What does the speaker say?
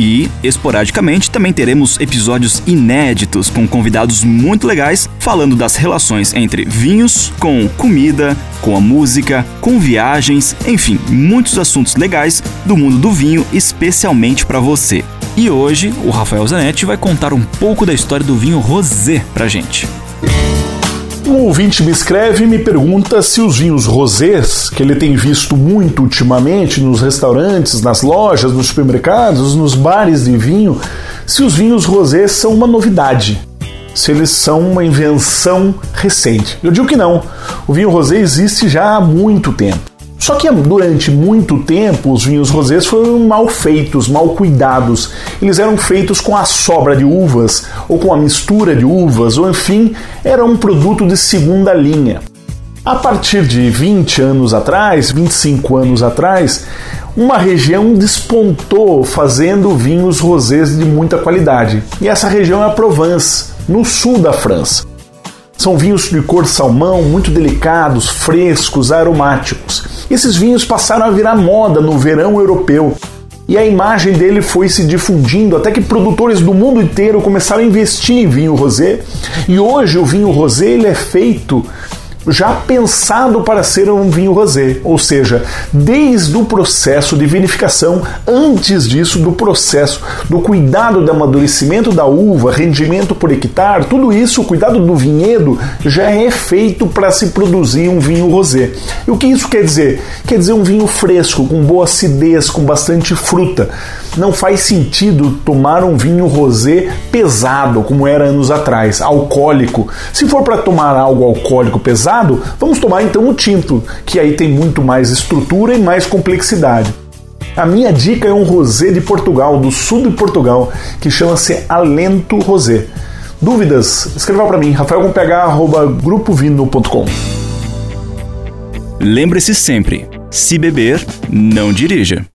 E, esporadicamente, também teremos episódios inéditos com convidados muito legais falando das relações entre vinhos, com comida, com a música, com viagens, enfim, muitos assuntos legais do mundo do vinho, especialmente para você. E hoje o Rafael Zanetti vai contar um pouco da história do vinho rosé pra gente. Um ouvinte me escreve e me pergunta se os vinhos rosés, que ele tem visto muito ultimamente nos restaurantes, nas lojas, nos supermercados, nos bares de vinho, se os vinhos rosés são uma novidade, se eles são uma invenção recente. Eu digo que não. O vinho rosé existe já há muito tempo. Só que durante muito tempo os vinhos rosés foram mal feitos, mal cuidados. Eles eram feitos com a sobra de uvas ou com a mistura de uvas, ou enfim, era um produto de segunda linha. A partir de 20 anos atrás, 25 anos atrás, uma região despontou fazendo vinhos rosés de muita qualidade. E essa região é a Provence, no sul da França. São vinhos de cor salmão, muito delicados, frescos, aromáticos. Esses vinhos passaram a virar moda no verão europeu. E a imagem dele foi se difundindo até que produtores do mundo inteiro começaram a investir em vinho rosé. E hoje o vinho rosé ele é feito já pensado para ser um vinho rosé, ou seja, desde o processo de vinificação, antes disso, do processo do cuidado do amadurecimento da uva, rendimento por hectare, tudo isso, o cuidado do vinhedo já é feito para se produzir um vinho rosé. E o que isso quer dizer? Quer dizer um vinho fresco, com boa acidez, com bastante fruta. Não faz sentido tomar um vinho rosé pesado, como era anos atrás, alcoólico. Se for para tomar algo alcoólico pesado, vamos tomar então o tinto, que aí tem muito mais estrutura e mais complexidade. A minha dica é um rosé de Portugal, do sul de Portugal, que chama-se Alento Rosé. Dúvidas? Escreva para mim, rafaelcomph@grupovino.com. Lembre-se sempre, se beber, não dirija.